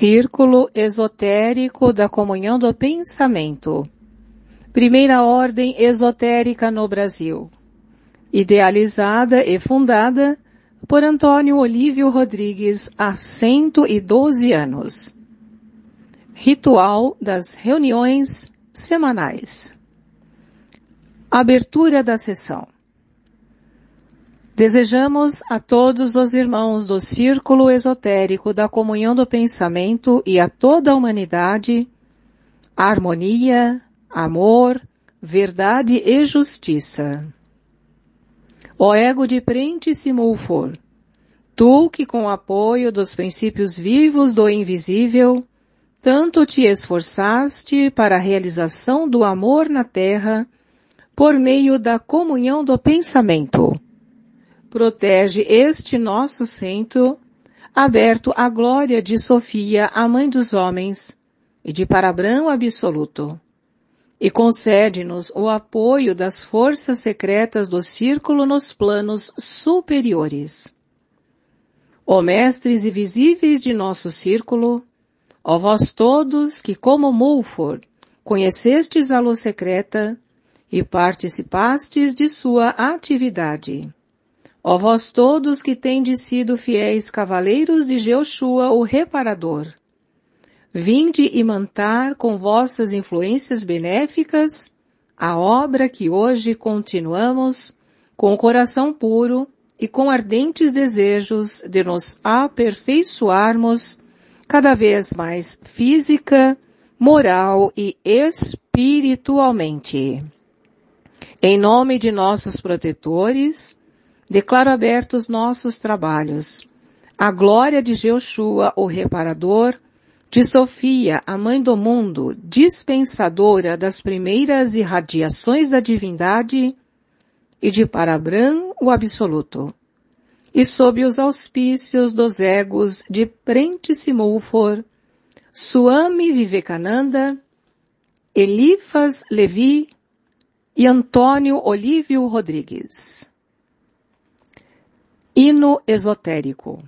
Círculo Esotérico da Comunhão do Pensamento. Primeira ordem esotérica no Brasil. Idealizada e fundada por Antônio Olívio Rodrigues há 112 anos. Ritual das reuniões semanais. Abertura da sessão. Desejamos a todos os irmãos do Círculo Esotérico da Comunhão do Pensamento e a toda a humanidade harmonia, amor, verdade e justiça. Ó ego de Prente Simulfor, tu que com o apoio dos princípios vivos do invisível, tanto te esforçaste para a realização do amor na terra, por meio da comunhão do pensamento protege este nosso centro, aberto à glória de Sofia, a mãe dos homens, e de Parabrão absoluto. E concede-nos o apoio das forças secretas do círculo nos planos superiores. Ó mestres e visíveis de nosso círculo, ó vós todos que como Mulford conhecestes a luz secreta e participastes de sua atividade Ó vós todos que tendes sido fiéis cavaleiros de Jeoshua, o reparador, vinde imantar com vossas influências benéficas a obra que hoje continuamos com o coração puro e com ardentes desejos de nos aperfeiçoarmos cada vez mais física, moral e espiritualmente. Em nome de nossos protetores, declaro abertos nossos trabalhos. A glória de Jeoshua, o reparador, de Sofia, a mãe do mundo, dispensadora das primeiras irradiações da divindade, e de Parabram, o absoluto. E sob os auspícios dos egos de Prente Simulfor, Suami Vivekananda, Elifas Levi e Antônio Olívio Rodrigues. Hino esotérico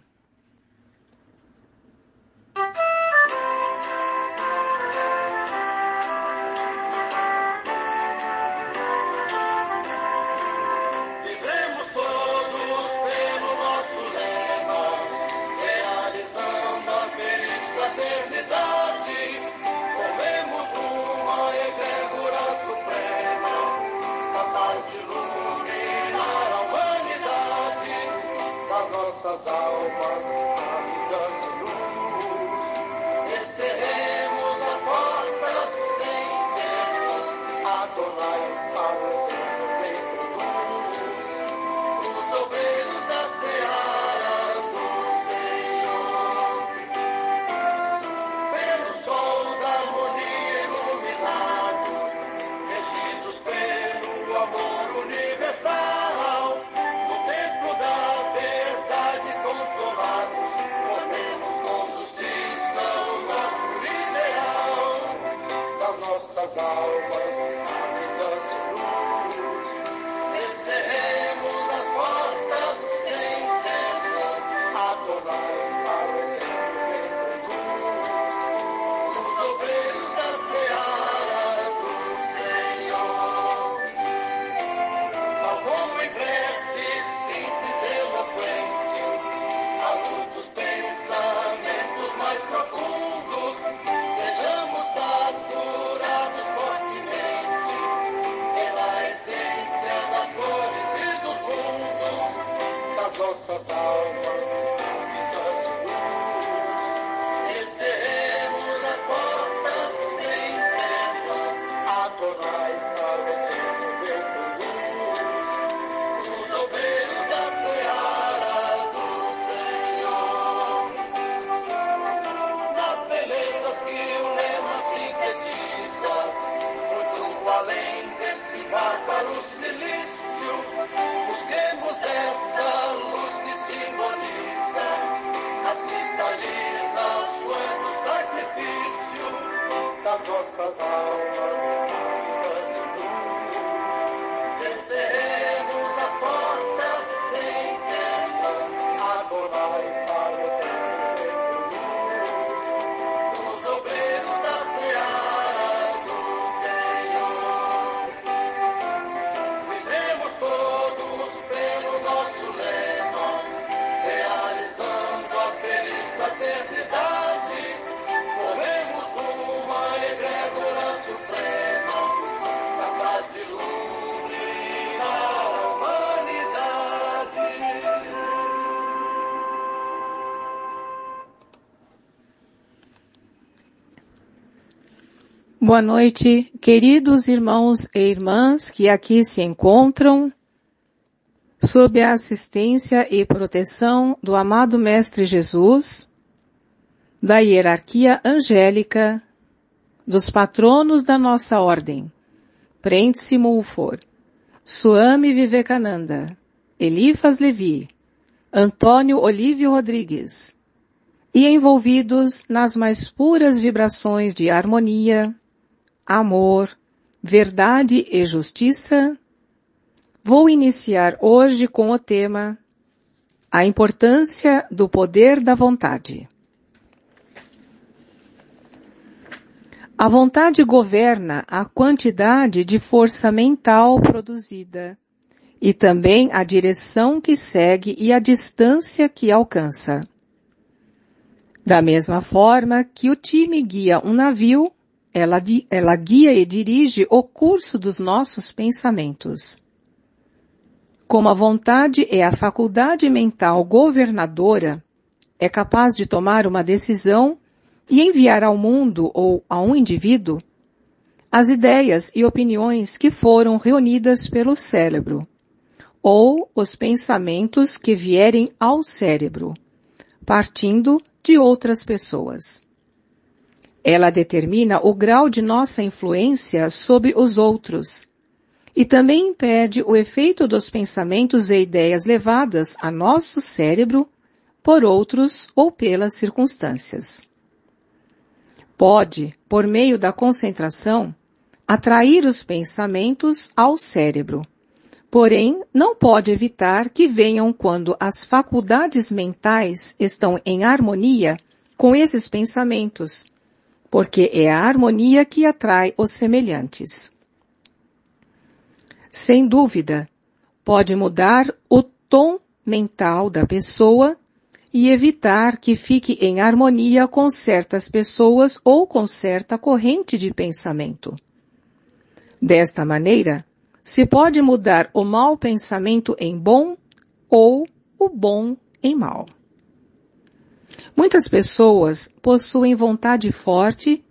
Boa noite, queridos irmãos e irmãs que aqui se encontram, sob a assistência e proteção do amado Mestre Jesus, da hierarquia angélica, dos patronos da nossa ordem, Prente-se Mulfor, Suame Vivekananda, Elifas Levi, Antônio Olívio Rodrigues, e envolvidos nas mais puras vibrações de harmonia, amor, verdade e justiça, vou iniciar hoje com o tema A importância do poder da vontade. A vontade governa a quantidade de força mental produzida e também a direção que segue e a distância que alcança. Da mesma forma que o time guia um navio, ela, ela guia e dirige o curso dos nossos pensamentos. Como a vontade é a faculdade mental governadora, é capaz de tomar uma decisão e enviar ao mundo ou a um indivíduo as ideias e opiniões que foram reunidas pelo cérebro, ou os pensamentos que vierem ao cérebro, partindo de outras pessoas. Ela determina o grau de nossa influência sobre os outros e também impede o efeito dos pensamentos e ideias levadas a nosso cérebro por outros ou pelas circunstâncias. Pode, por meio da concentração, atrair os pensamentos ao cérebro. Porém, não pode evitar que venham quando as faculdades mentais estão em harmonia com esses pensamentos porque é a harmonia que atrai os semelhantes. Sem dúvida, pode mudar o tom mental da pessoa e evitar que fique em harmonia com certas pessoas ou com certa corrente de pensamento. Desta maneira, se pode mudar o mau pensamento em bom ou o bom em mal. Muitas pessoas possuem vontade forte,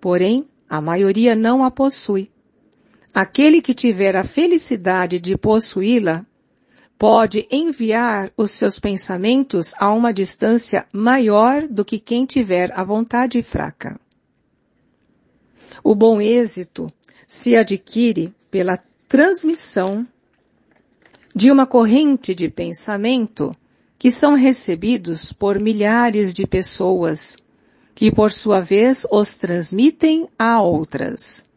porém a maioria não a possui. Aquele que tiver a felicidade de possuí-la pode enviar os seus pensamentos a uma distância maior do que quem tiver a vontade fraca. O bom êxito se adquire pela transmissão de uma corrente de pensamento que são recebidos por milhares de pessoas, que por sua vez os transmitem a outras.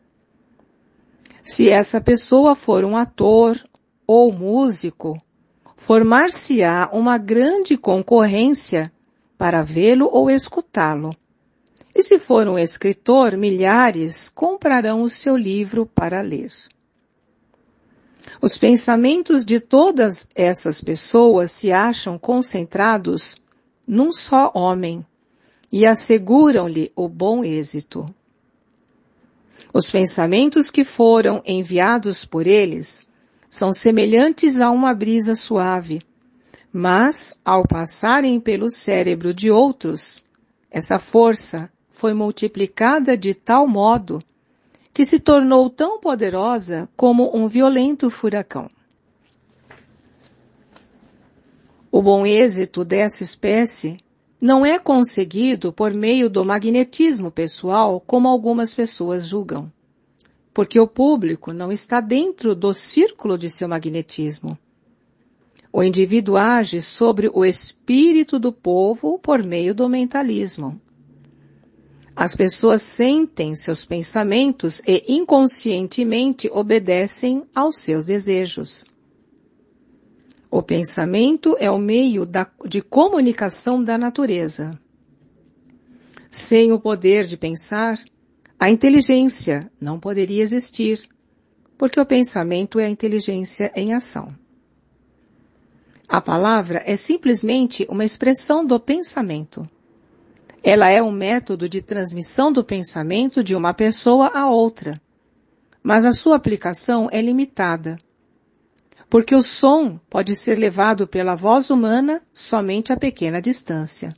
Se essa pessoa for um ator ou músico, formar-se-á uma grande concorrência para vê-lo ou escutá-lo. E se for um escritor, milhares comprarão o seu livro para ler. Os pensamentos de todas essas pessoas se acham concentrados num só homem e asseguram-lhe o bom êxito. Os pensamentos que foram enviados por eles são semelhantes a uma brisa suave, mas ao passarem pelo cérebro de outros, essa força foi multiplicada de tal modo que se tornou tão poderosa como um violento furacão. O bom êxito dessa espécie não é conseguido por meio do magnetismo pessoal como algumas pessoas julgam, porque o público não está dentro do círculo de seu magnetismo. O indivíduo age sobre o espírito do povo por meio do mentalismo. As pessoas sentem seus pensamentos e inconscientemente obedecem aos seus desejos. O pensamento é o meio da, de comunicação da natureza. Sem o poder de pensar, a inteligência não poderia existir, porque o pensamento é a inteligência em ação. A palavra é simplesmente uma expressão do pensamento. Ela é um método de transmissão do pensamento de uma pessoa a outra. Mas a sua aplicação é limitada. Porque o som pode ser levado pela voz humana somente a pequena distância.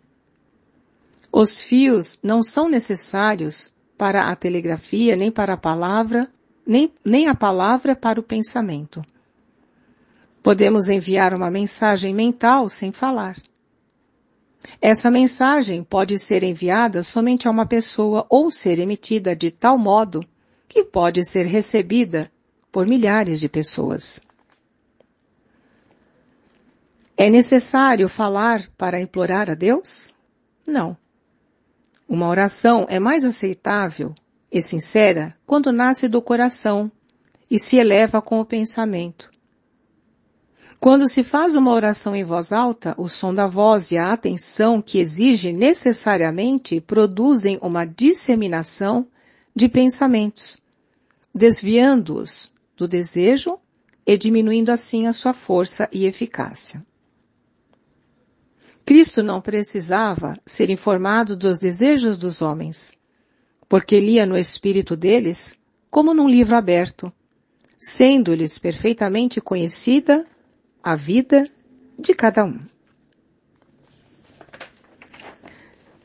Os fios não são necessários para a telegrafia, nem para a palavra, nem, nem a palavra para o pensamento. Podemos enviar uma mensagem mental sem falar. Essa mensagem pode ser enviada somente a uma pessoa ou ser emitida de tal modo que pode ser recebida por milhares de pessoas. É necessário falar para implorar a Deus? Não. Uma oração é mais aceitável e sincera quando nasce do coração e se eleva com o pensamento. Quando se faz uma oração em voz alta, o som da voz e a atenção que exige necessariamente produzem uma disseminação de pensamentos, desviando-os do desejo e diminuindo assim a sua força e eficácia. Cristo não precisava ser informado dos desejos dos homens, porque lia no espírito deles como num livro aberto, sendo-lhes perfeitamente conhecida a vida de cada um.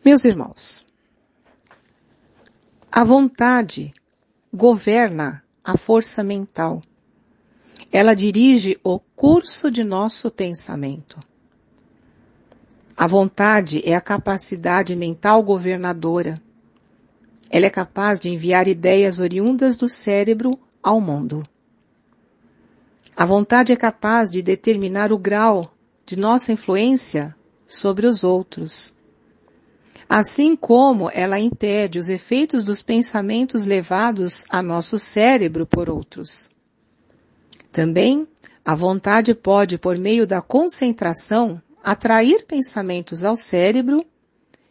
Meus irmãos, a vontade governa a força mental. Ela dirige o curso de nosso pensamento. A vontade é a capacidade mental governadora. Ela é capaz de enviar ideias oriundas do cérebro ao mundo. A vontade é capaz de determinar o grau de nossa influência sobre os outros. Assim como ela impede os efeitos dos pensamentos levados a nosso cérebro por outros. Também, a vontade pode, por meio da concentração, atrair pensamentos ao cérebro,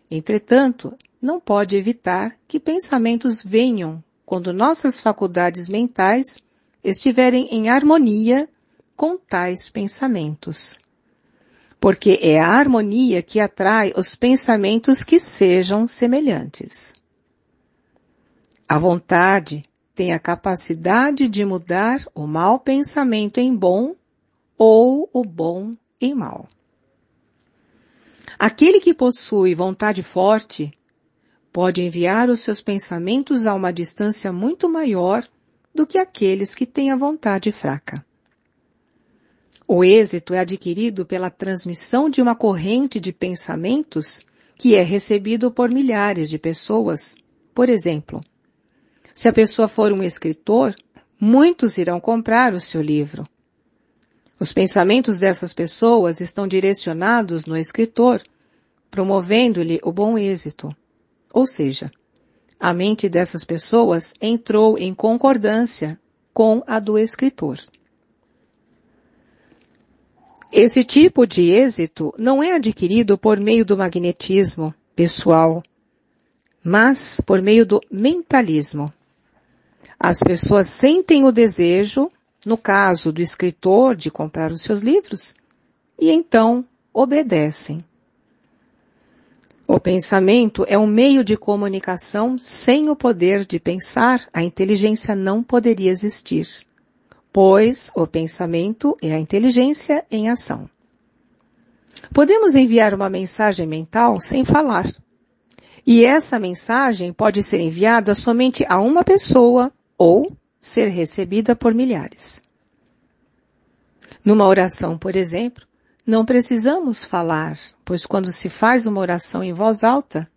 entretanto, não pode evitar que pensamentos venham quando nossas faculdades mentais estiverem em harmonia com tais pensamentos. Porque é a harmonia que atrai os pensamentos que sejam semelhantes. A vontade tem a capacidade de mudar o mau pensamento em bom ou o bom em mal. Aquele que possui vontade forte pode enviar os seus pensamentos a uma distância muito maior do que aqueles que têm a vontade fraca. O êxito é adquirido pela transmissão de uma corrente de pensamentos que é recebido por milhares de pessoas. Por exemplo, se a pessoa for um escritor, muitos irão comprar o seu livro. Os pensamentos dessas pessoas estão direcionados no escritor, promovendo-lhe o bom êxito. Ou seja, a mente dessas pessoas entrou em concordância com a do escritor. Esse tipo de êxito não é adquirido por meio do magnetismo pessoal, mas por meio do mentalismo. As pessoas sentem o desejo no caso do escritor de comprar os seus livros, e então obedecem. O pensamento é um meio de comunicação sem o poder de pensar, a inteligência não poderia existir, pois o pensamento é a inteligência em ação. Podemos enviar uma mensagem mental sem falar. E essa mensagem pode ser enviada somente a uma pessoa ou ser recebida por milhares. Numa oração, por exemplo, não precisamos falar, pois quando se faz uma oração em voz alta,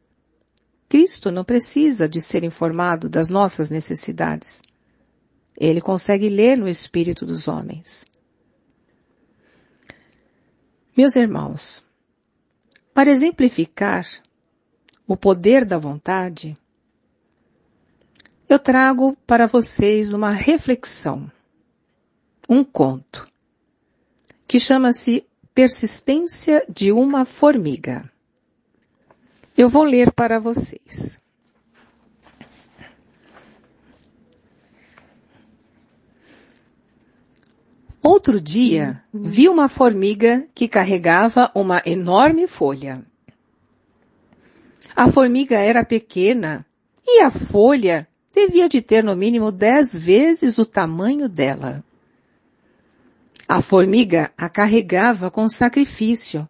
Cristo não precisa de ser informado das nossas necessidades. Ele consegue ler no espírito dos homens. Meus irmãos, para exemplificar o poder da vontade, eu trago para vocês uma reflexão, um conto, que chama-se Persistência de uma Formiga. Eu vou ler para vocês. Outro dia, vi uma formiga que carregava uma enorme folha. A formiga era pequena e a folha devia de ter no mínimo dez vezes o tamanho dela. A formiga a carregava com sacrifício.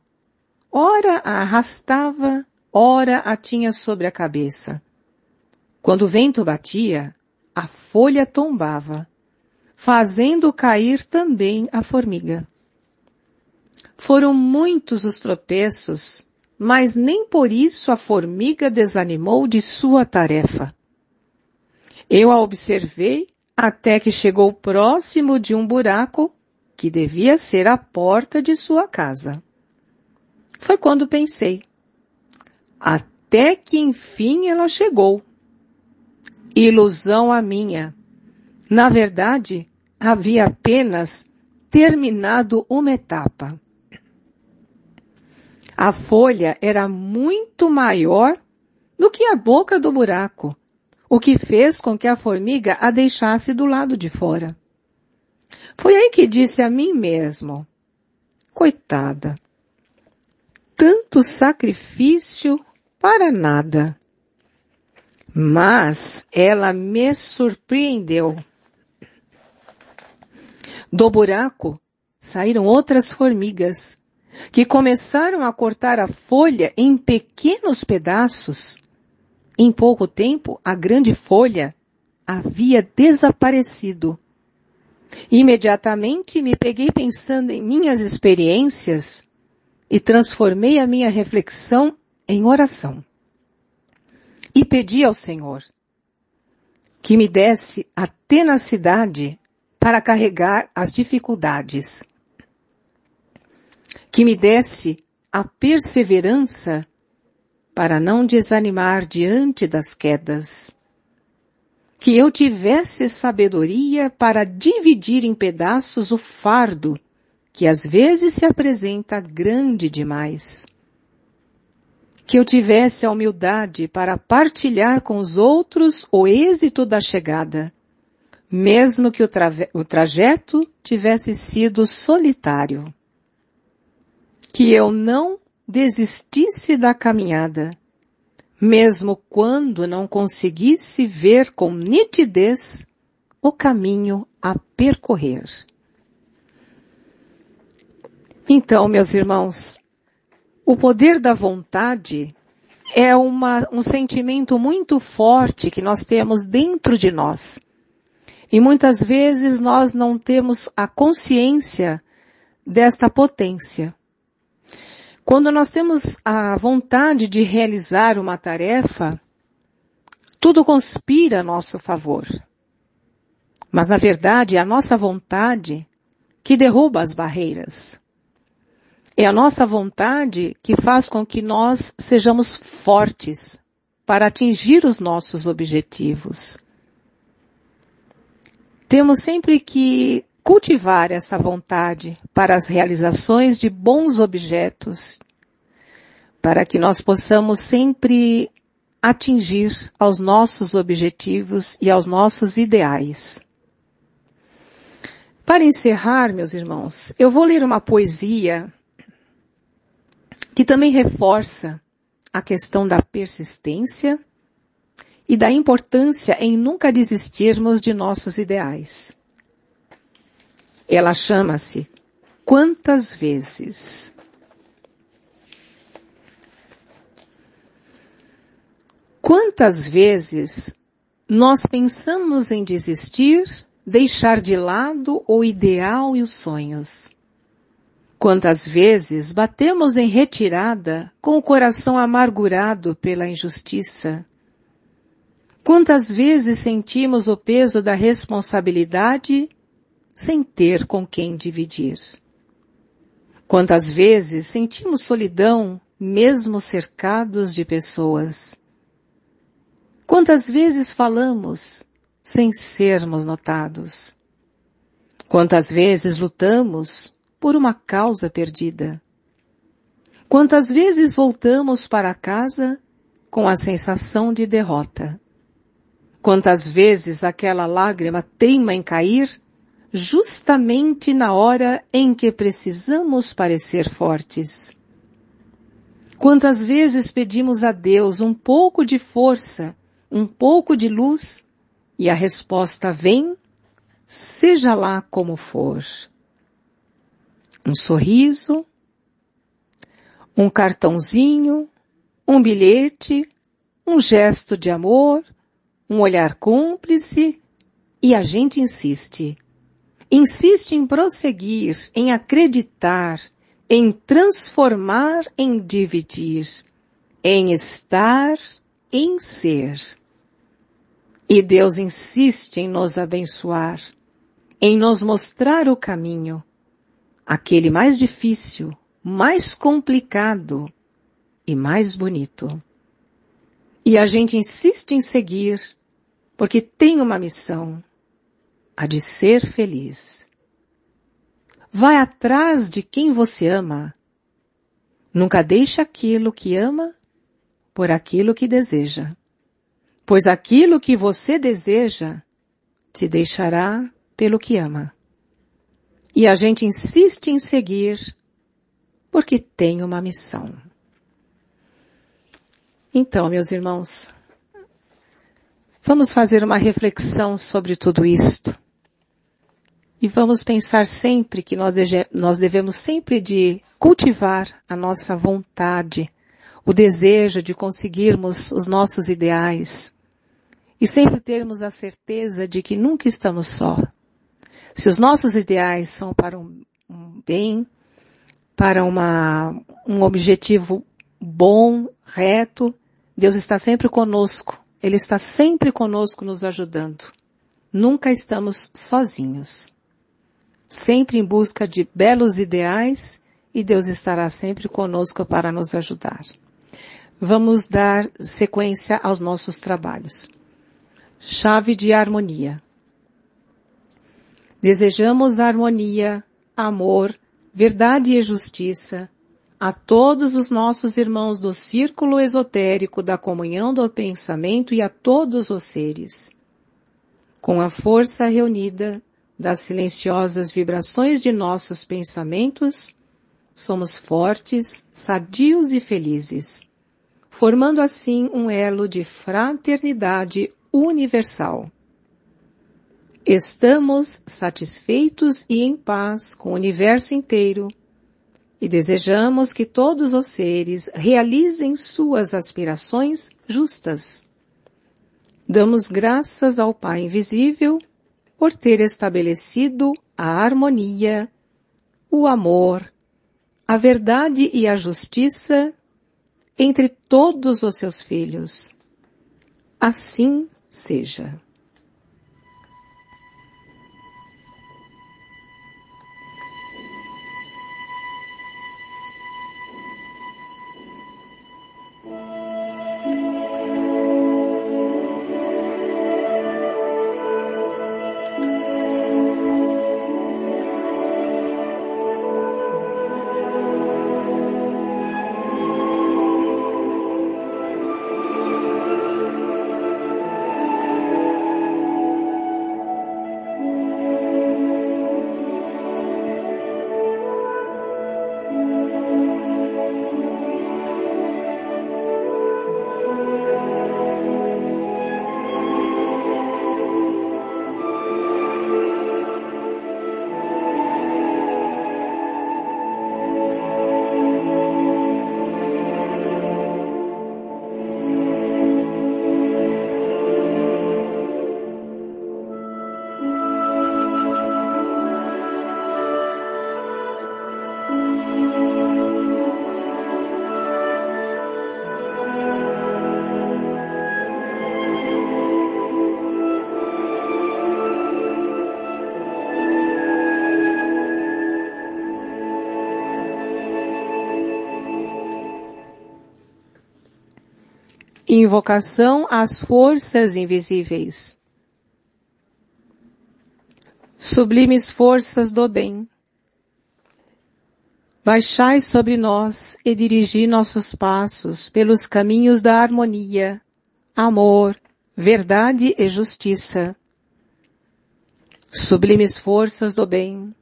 Ora a arrastava, ora a tinha sobre a cabeça. Quando o vento batia, a folha tombava, fazendo cair também a formiga. Foram muitos os tropeços, mas nem por isso a formiga desanimou de sua tarefa. Eu a observei até que chegou próximo de um buraco que devia ser a porta de sua casa. Foi quando pensei. Até que enfim ela chegou. Ilusão a minha. Na verdade, havia apenas terminado uma etapa. A folha era muito maior do que a boca do buraco, o que fez com que a formiga a deixasse do lado de fora. Foi aí que disse a mim mesmo, coitada, tanto sacrifício para nada. Mas ela me surpreendeu. Do buraco saíram outras formigas, que começaram a cortar a folha em pequenos pedaços. Em pouco tempo, a grande folha havia desaparecido. Imediatamente me peguei pensando em minhas experiências e transformei a minha reflexão em oração. E pedi ao Senhor que me desse a tenacidade para carregar as dificuldades. Que me desse a perseverança para não desanimar diante das quedas. Que eu tivesse sabedoria para dividir em pedaços o fardo que às vezes se apresenta grande demais. Que eu tivesse a humildade para partilhar com os outros o êxito da chegada mesmo que o, o trajeto tivesse sido solitário. Que eu não desistisse da caminhada, mesmo quando não conseguisse ver com nitidez o caminho a percorrer. Então, meus irmãos, o poder da vontade é uma, um sentimento muito forte que nós temos dentro de nós. E muitas vezes nós não temos a consciência desta potência. Quando nós temos a vontade de realizar uma tarefa, tudo conspira a nosso favor. Mas na verdade é a nossa vontade que derruba as barreiras. É a nossa vontade que faz com que nós sejamos fortes para atingir os nossos objetivos. Temos sempre que cultivar essa vontade para as realizações de bons objetos, para que nós possamos sempre atingir aos nossos objetivos e aos nossos ideais. Para encerrar, meus irmãos, eu vou ler uma poesia que também reforça a questão da persistência e da importância em nunca desistirmos de nossos ideais. Ela chama-se Quantas vezes? Quantas vezes nós pensamos em desistir, deixar de lado o ideal e os sonhos? Quantas vezes batemos em retirada com o coração amargurado pela injustiça, Quantas vezes sentimos o peso da responsabilidade sem ter com quem dividir? Quantas vezes sentimos solidão mesmo cercados de pessoas? Quantas vezes falamos sem sermos notados? Quantas vezes lutamos por uma causa perdida? Quantas vezes voltamos para casa com a sensação de derrota? Quantas vezes aquela lágrima teima em cair justamente na hora em que precisamos parecer fortes. Quantas vezes pedimos a Deus um pouco de força, um pouco de luz, e a resposta vem, seja lá como for. Um sorriso, um cartãozinho, um bilhete, um gesto de amor, um olhar cúmplice e a gente insiste. Insiste em prosseguir, em acreditar, em transformar, em dividir, em estar, em ser. E Deus insiste em nos abençoar, em nos mostrar o caminho, aquele mais difícil, mais complicado e mais bonito. E a gente insiste em seguir, porque tem uma missão, a de ser feliz. Vai atrás de quem você ama. Nunca deixe aquilo que ama por aquilo que deseja. Pois aquilo que você deseja te deixará pelo que ama. E a gente insiste em seguir porque tem uma missão. Então, meus irmãos, vamos fazer uma reflexão sobre tudo isto. E vamos pensar sempre que nós, nós devemos sempre de cultivar a nossa vontade, o desejo de conseguirmos os nossos ideais. E sempre termos a certeza de que nunca estamos só. Se os nossos ideais são para um, um bem, para uma, um objetivo bom, reto, Deus está sempre conosco. Ele está sempre conosco nos ajudando. Nunca estamos sozinhos. Sempre em busca de belos ideais e Deus estará sempre conosco para nos ajudar. Vamos dar sequência aos nossos trabalhos. Chave de harmonia. Desejamos harmonia, amor, verdade e justiça a todos os nossos irmãos do círculo esotérico da comunhão do pensamento e a todos os seres. Com a força reunida das silenciosas vibrações de nossos pensamentos, somos fortes, sadios e felizes, formando assim um elo de fraternidade universal. Estamos satisfeitos e em paz com o universo inteiro e desejamos que todos os seres realizem suas aspirações justas. Damos graças ao Pai Invisível por ter estabelecido a harmonia, o amor, a verdade e a justiça entre todos os seus filhos. Assim seja. Invocação às forças invisíveis. Sublimes forças do bem. Baixai sobre nós e dirigi nossos passos pelos caminhos da harmonia, amor, verdade e justiça. Sublimes forças do bem,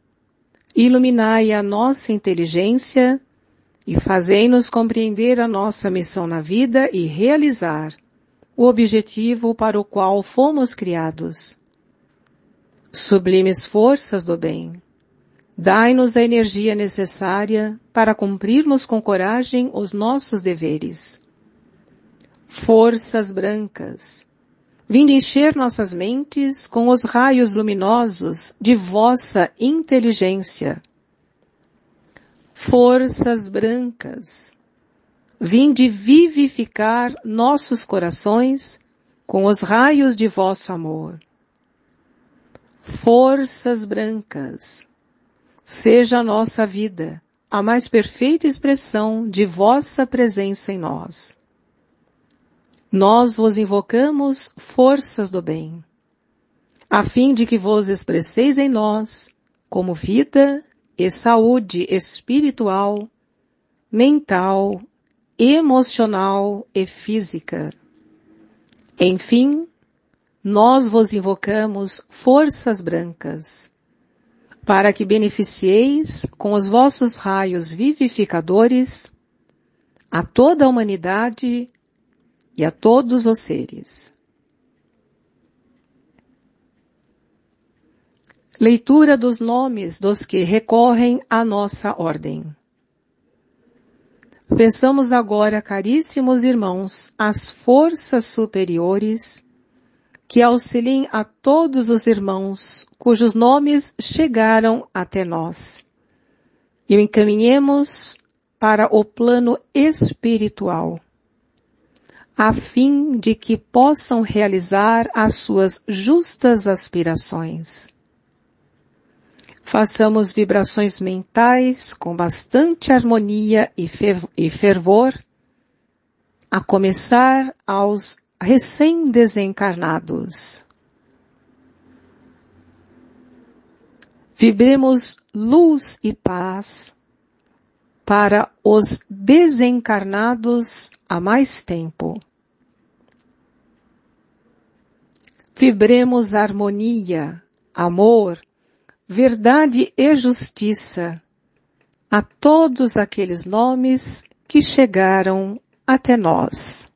iluminai a nossa inteligência e fazei-nos compreender a nossa missão na vida e realizar o objetivo para o qual fomos criados. Sublimes forças do bem, dai-nos a energia necessária para cumprirmos com coragem os nossos deveres. Forças brancas, Vinde encher nossas mentes com os raios luminosos de vossa inteligência. Forças brancas, vinde vivificar nossos corações com os raios de vosso amor. Forças brancas, seja a nossa vida a mais perfeita expressão de vossa presença em nós. Nós vos invocamos forças do bem, a fim de que vos expresseis em nós como vida e saúde espiritual, mental, emocional e física. Enfim, nós vos invocamos forças brancas, para que beneficieis com os vossos raios vivificadores a toda a humanidade e a todos os seres. Leitura dos nomes dos que recorrem à nossa ordem. Pensamos agora, caríssimos irmãos, as forças superiores que auxiliem a todos os irmãos cujos nomes chegaram até nós. E o encaminhemos para o plano espiritual a fim de que possam realizar as suas justas aspirações. Façamos vibrações mentais com bastante harmonia e fervor, a começar aos recém-desencarnados. Vibremos luz e paz para os desencarnados há mais tempo. Vibremos harmonia, amor, verdade e justiça a todos aqueles nomes que chegaram até nós.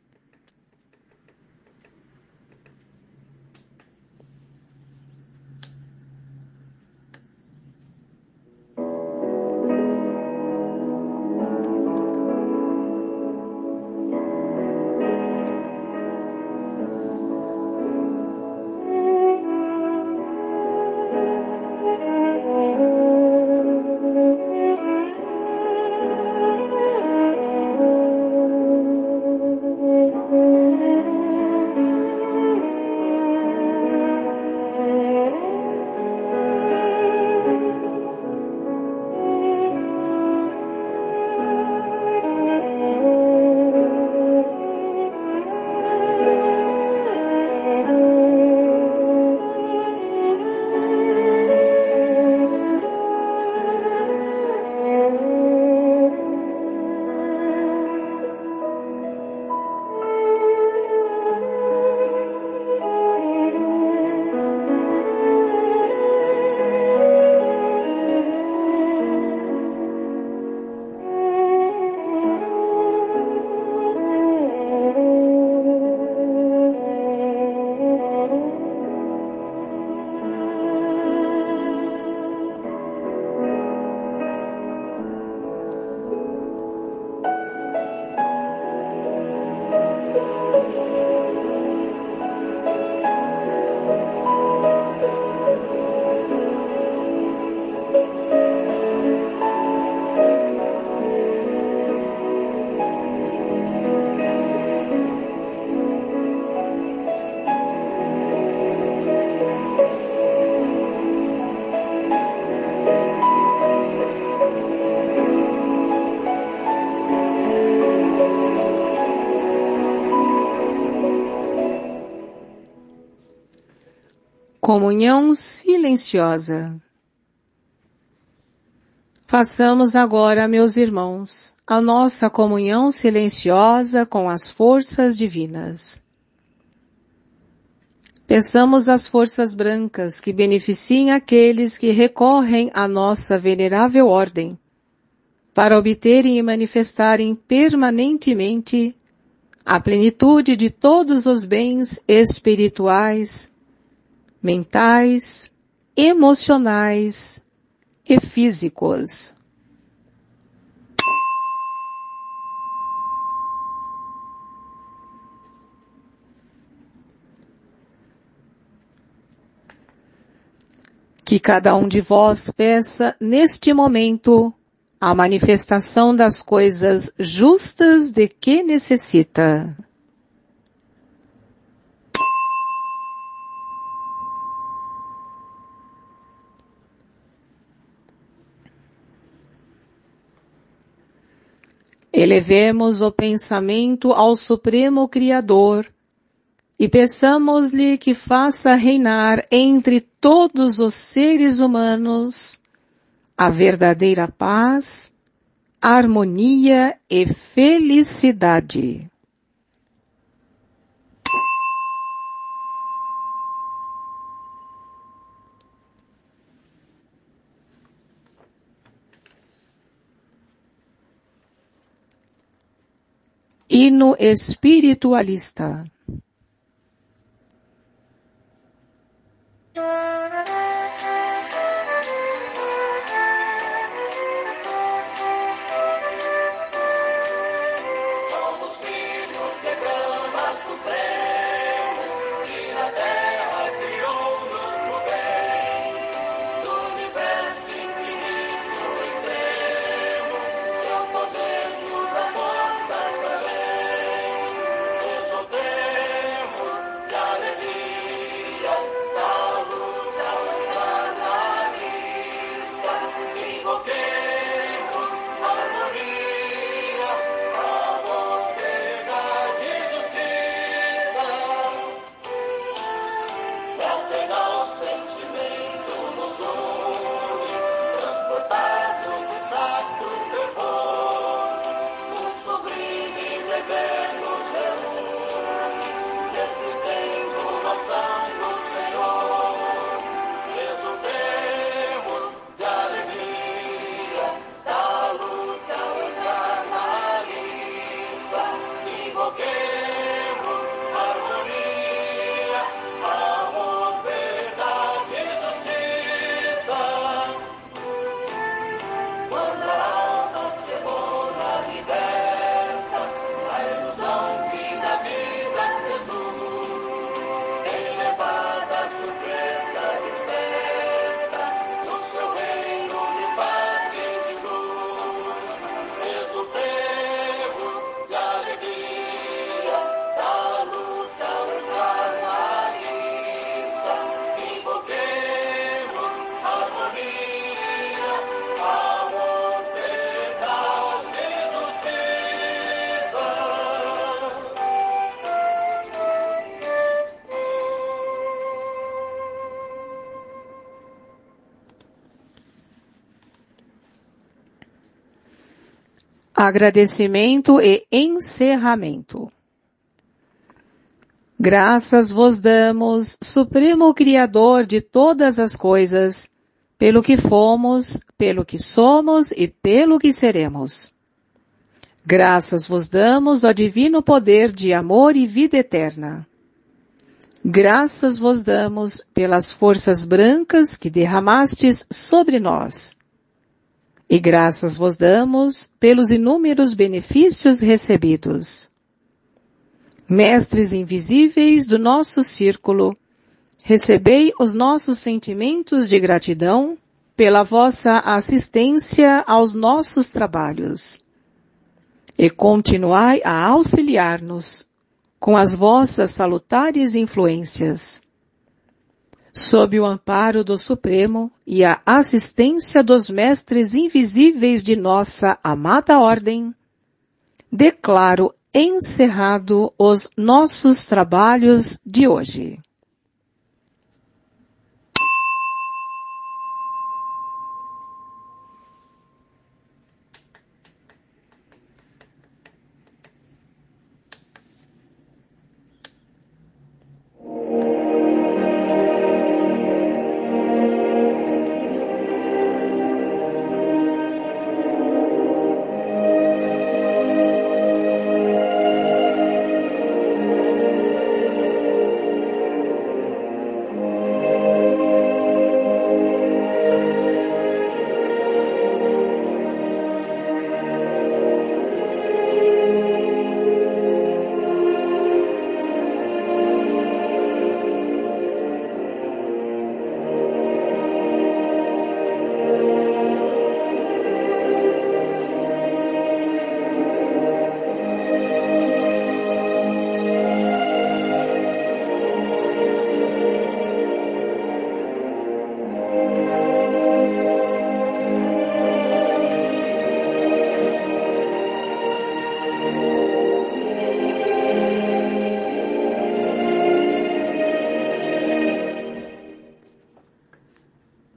Comunhão silenciosa. Façamos agora, meus irmãos, a nossa comunhão silenciosa com as forças divinas. Peçamos as forças brancas que beneficiem aqueles que recorrem à nossa venerável ordem, para obterem e manifestarem permanentemente a plenitude de todos os bens espirituais, mentais, emocionais e físicos. Que cada um de vós peça neste momento a manifestação das coisas justas de que necessita. Elevemos o pensamento ao Supremo Criador e peçamos-lhe que faça reinar entre todos os seres humanos a verdadeira paz, harmonia e felicidade. Hino espiritualista Agradecimento e encerramento. Graças vos damos, Supremo Criador de todas as coisas, pelo que fomos, pelo que somos e pelo que seremos. Graças vos damos ao divino poder de amor e vida eterna. Graças vos damos pelas forças brancas que derramastes sobre nós e graças vos damos pelos inúmeros benefícios recebidos. Mestres invisíveis do nosso círculo, recebei os nossos sentimentos de gratidão pela vossa assistência aos nossos trabalhos. E continuai a auxiliar-nos com as vossas salutares influências sob o amparo do Supremo e a assistência dos mestres invisíveis de nossa amada ordem, declaro encerrado os nossos trabalhos de hoje.